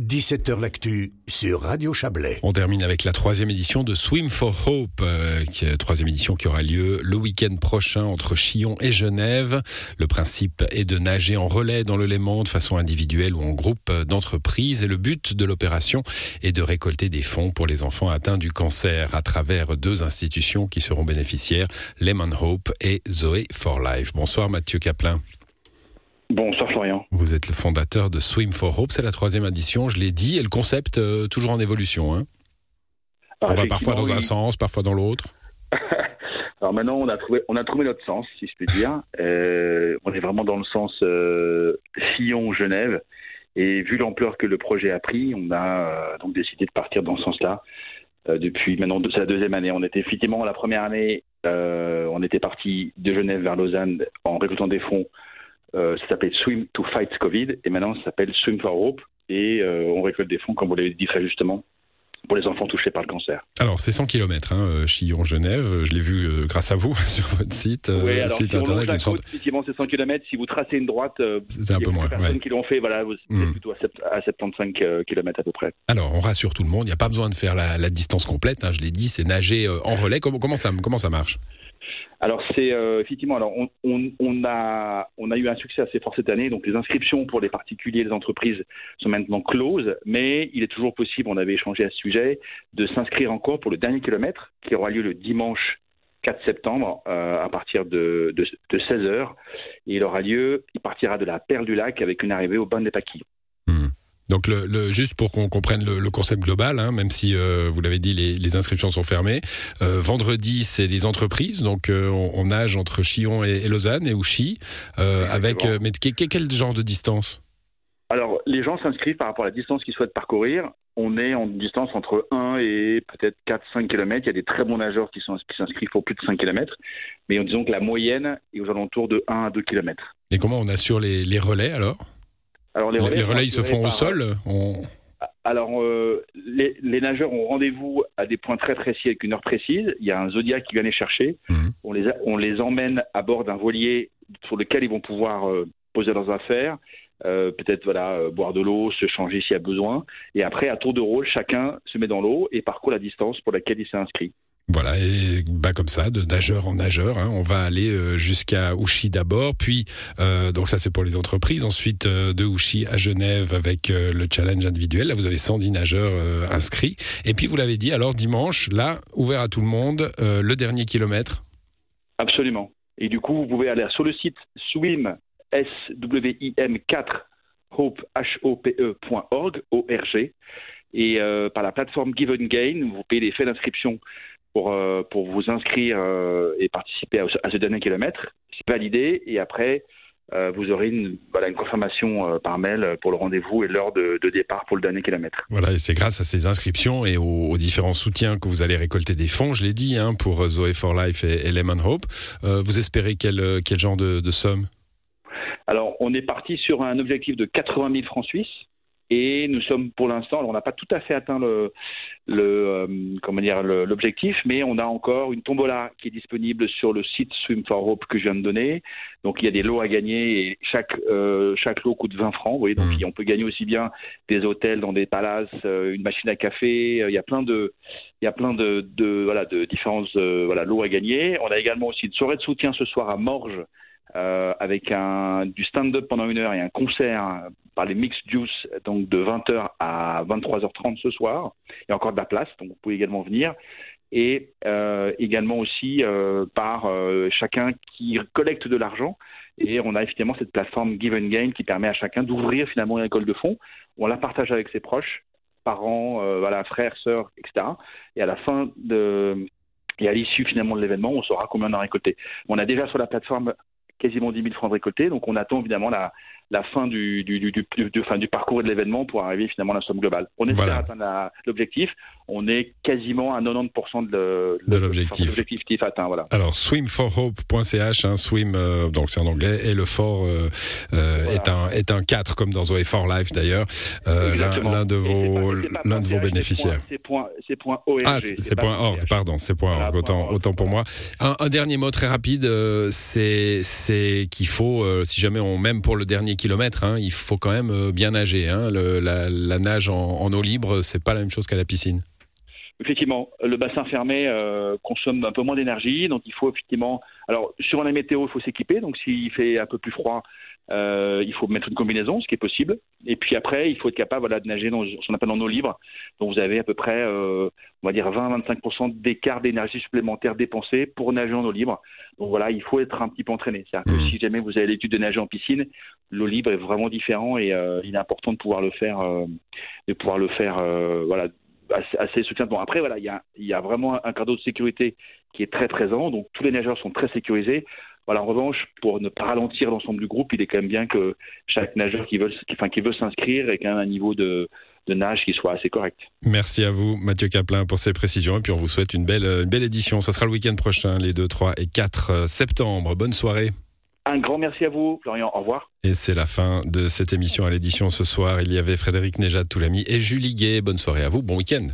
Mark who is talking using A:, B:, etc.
A: 17h L'actu sur Radio Chablais.
B: On termine avec la troisième édition de Swim for Hope, euh, troisième édition qui aura lieu le week-end prochain entre Chillon et Genève. Le principe est de nager en relais dans le Léman de façon individuelle ou en groupe d'entreprises. Et le but de l'opération est de récolter des fonds pour les enfants atteints du cancer à travers deux institutions qui seront bénéficiaires, Lemon Hope et Zoé for Life. Bonsoir Mathieu Caplin.
C: Bonsoir Florian.
B: Vous êtes le fondateur de Swim for Hope, c'est la troisième édition, je l'ai dit, et le concept euh, toujours en évolution. Hein.
C: Ah,
B: on va parfois dans un sens, parfois dans l'autre.
C: Alors maintenant, on a trouvé, on a trouvé notre sens, si je puis dire. Euh, on est vraiment dans le sens euh, Sillon-Genève. Et vu l'ampleur que le projet a pris, on a euh, donc décidé de partir dans ce sens-là. Depuis maintenant, c'est la deuxième année. On était effectivement la première année, on était parti de Genève vers Lausanne en récoltant des fonds. Euh, ça s'appelait Swim to Fight Covid et maintenant ça s'appelle Swim for Hope et euh, on récolte des fonds, comme vous l'avez dit très justement, pour les enfants touchés par le cancer.
B: Alors, c'est 100 km, hein, euh, Chillon-Genève. Je l'ai vu euh, grâce à vous sur votre site, euh,
C: Oui, alors
B: site
C: si
B: internet. sorte-
C: effectivement, c'est 100 km. Si vous tracez une droite, euh,
B: C'est un peu moins.
C: personnes
B: ouais.
C: qui l'ont fait, voilà, vous êtes
B: Hmm.
C: plutôt à, sept- à 75 km à peu près.
B: Alors, on rassure tout le monde, il n'y a pas besoin de faire la, la distance complète. hein, je l'ai dit, c'est nager euh, en relais. Comment, comment, ça, comment ça marche?
C: Alors c'est euh, effectivement, alors on, a on a eu un succès assez fort cette année, donc les inscriptions pour les particuliers et les entreprises sont maintenant closes, mais il est toujours possible, on avait échangé à ce sujet, de s'inscrire encore pour le dernier kilomètre qui aura lieu le dimanche 4 septembre euh, à partir de, de, de 16 heures. Et il aura lieu, il partira de la Perle du Lac avec une arrivée au Ban des Paquis.
B: Donc, le, le- juste pour qu'on comprenne le, le concept global, hein, même si euh, vous l'avez dit, les, les inscriptions sont fermées. Euh, vendredi, c'est les entreprises, donc euh, on, on nage entre Chillon et, et Lausanne et Ouchy, avec mais que- que- quel genre de distance?
C: Alors, les gens s'inscrivent par rapport à la distance qu'ils souhaitent parcourir. On est en distance entre 1 et peut-être 4-5 km. Il y a des très bons nageurs qui sont- qui s'inscrivent pour plus de 5 km. Mais disons que la moyenne est aux alentours de 1 à 2 km.
B: Et comment on assure les, les relais alors?
C: Alors,
B: Les, relais, ils se font au sol on...
C: Alors, euh, les, les nageurs ont rendez-vous à des points très précis avec une heure précise. Il y a un Zodiac qui vient les chercher.
B: Mhm.
C: On, les a- on les emmène à bord d'un voilier sur lequel ils vont pouvoir euh, poser leurs affaires, euh, peut-être voilà, euh, boire de l'eau, se changer s'il y a besoin. Et après, à tour de rôle, chacun se met dans l'eau et parcourt la distance pour laquelle il s'est inscrit.
B: Voilà, et bah comme ça, de nageur en nageur, hein, on va aller euh, jusqu'à Ouchy d'abord, puis euh, donc ça c'est pour les entreprises, ensuite euh, de Ouchy à Genève avec le challenge individuel. Là vous avez 110 nageurs inscrits, et puis vous l'avez dit, alors dimanche, là ouvert à tout le monde, le dernier kilomètre.
C: Absolument. Et du coup, vous pouvez aller sur le site swim, S-W-I-M 4, hope, H-O-P-E.org, O-R-G. Et euh, par la plateforme Give and Gain, vous payez les frais d'inscription pour, euh, pour vous inscrire euh, et participer à, ce- à ce dernier kilomètre. C'est validé et après, euh, vous aurez une, voilà, une confirmation par mail pour le rendez-vous et l'heure de, de départ pour le dernier kilomètre.
B: Voilà, et c'est grâce à ces inscriptions et aux, aux différents soutiens que vous allez récolter des fonds, je l'ai dit, hein, pour Zoé for Life et, et Lemon Hope. Vous espérez quel, quel genre de, de somme?
C: Alors, on est parti sur un objectif de 80 000 francs suisses. Et nous sommes pour l'instant, on n'a pas tout à fait atteint le, le euh, comment dire l'objectif, mais on a encore une tombola qui est disponible sur le site Swim for Hope que je viens de donner. Donc il y a des lots à gagner et chaque euh, chaque lot coûte 20 francs. Vous voyez, donc
B: Mhm.
C: on peut gagner aussi bien des hôtels dans des palaces, euh, une machine à café. Il y a plein de il y a plein de, de voilà de différents euh, voilà lots à gagner. On a également aussi une soirée de soutien ce soir à Morges euh, avec un, du stand-up pendant une heure et un concert par les Mixed Juice, donc de 20h à 23h30 ce soir. Il y a encore de la place, donc vous pouvez également venir. Et euh, également aussi euh, par euh, chacun qui collecte de l'argent. Et on a effectivement cette plateforme Give and Gain qui permet à chacun d'ouvrir finalement une école de fonds. On la partage avec ses proches, parents, voilà, frères, sœurs, etc. Et à la fin de, et à l'issue finalement de l'événement, on saura combien on a récolté. On a déjà sur la plateforme quasiment 10 000 francs récoltés, donc on attend évidemment la, la fin du, du, du, du, du- du- fin, du parcours et de l'événement pour arriver finalement à la somme globale. On espère
B: Voilà.
C: atteindre l'objectif. On est quasiment à 90% de,
B: l'objectif
C: atteint. Voilà.
B: Alors swimforhope.ch, hein, swim euh, donc c'est en anglais et le fort euh, euh est un est un 4 comme dans Zoé for Life d'ailleurs, euh, l'un de vos l'un de vos bénéficiaires.
C: C'est point point org.
B: Ah c'est point org, pardon, c'est point org. Autant autant pour moi. Un, un, dernier mot très rapide, c'est c'est qu'il faut si jamais on même pour le dernier kilomètre, hein, il faut quand même bien nager. Hein, le, la, la, nage en, en eau libre, c'est pas la même chose qu'à la piscine.
C: Effectivement, le bassin fermé euh, consomme un peu moins d'énergie, donc il faut effectivement. Alors sur la météo, il faut s'équiper. Donc s'il fait un peu plus froid, euh, il faut mettre une combinaison, ce qui est possible. Et puis après, il faut être capable voilà, de nager dans ce qu'on appelle en eau libre. Donc vous avez à peu près, euh, on va dire 20-25% d'écart d'énergie supplémentaire dépensée pour nager en eau libre. Donc voilà, il faut être un petit peu entraîné. C'est-à-dire que mmh. si jamais vous avez l'étude de nager en piscine, l'eau libre est vraiment différent et il est important de pouvoir le faire, de pouvoir le faire, voilà assez soutien. Bon, après, voilà, il y a, y a vraiment un cadeau de sécurité qui est très présent, donc tous les nageurs sont très sécurisés. Voilà, en revanche, pour ne pas ralentir l'ensemble du groupe, il est quand même bien que chaque nageur qui veut, qui veut s'inscrire ait quand même un niveau de, de nage qui soit assez correct.
B: Merci à vous, Mathieu Caplin, pour ces précisions. Et puis, on vous souhaite une belle, une belle édition. Ça sera le week-end prochain, les 2, 3 et 4 septembre. Bonne soirée.
C: Un grand merci à vous, Florian. Au revoir.
B: Et c'est la fin de cette émission à l'édition ce soir. Il y avait Frédéric Nejad Toulami et Julie Gay. Bonne soirée à vous. Bon week-end.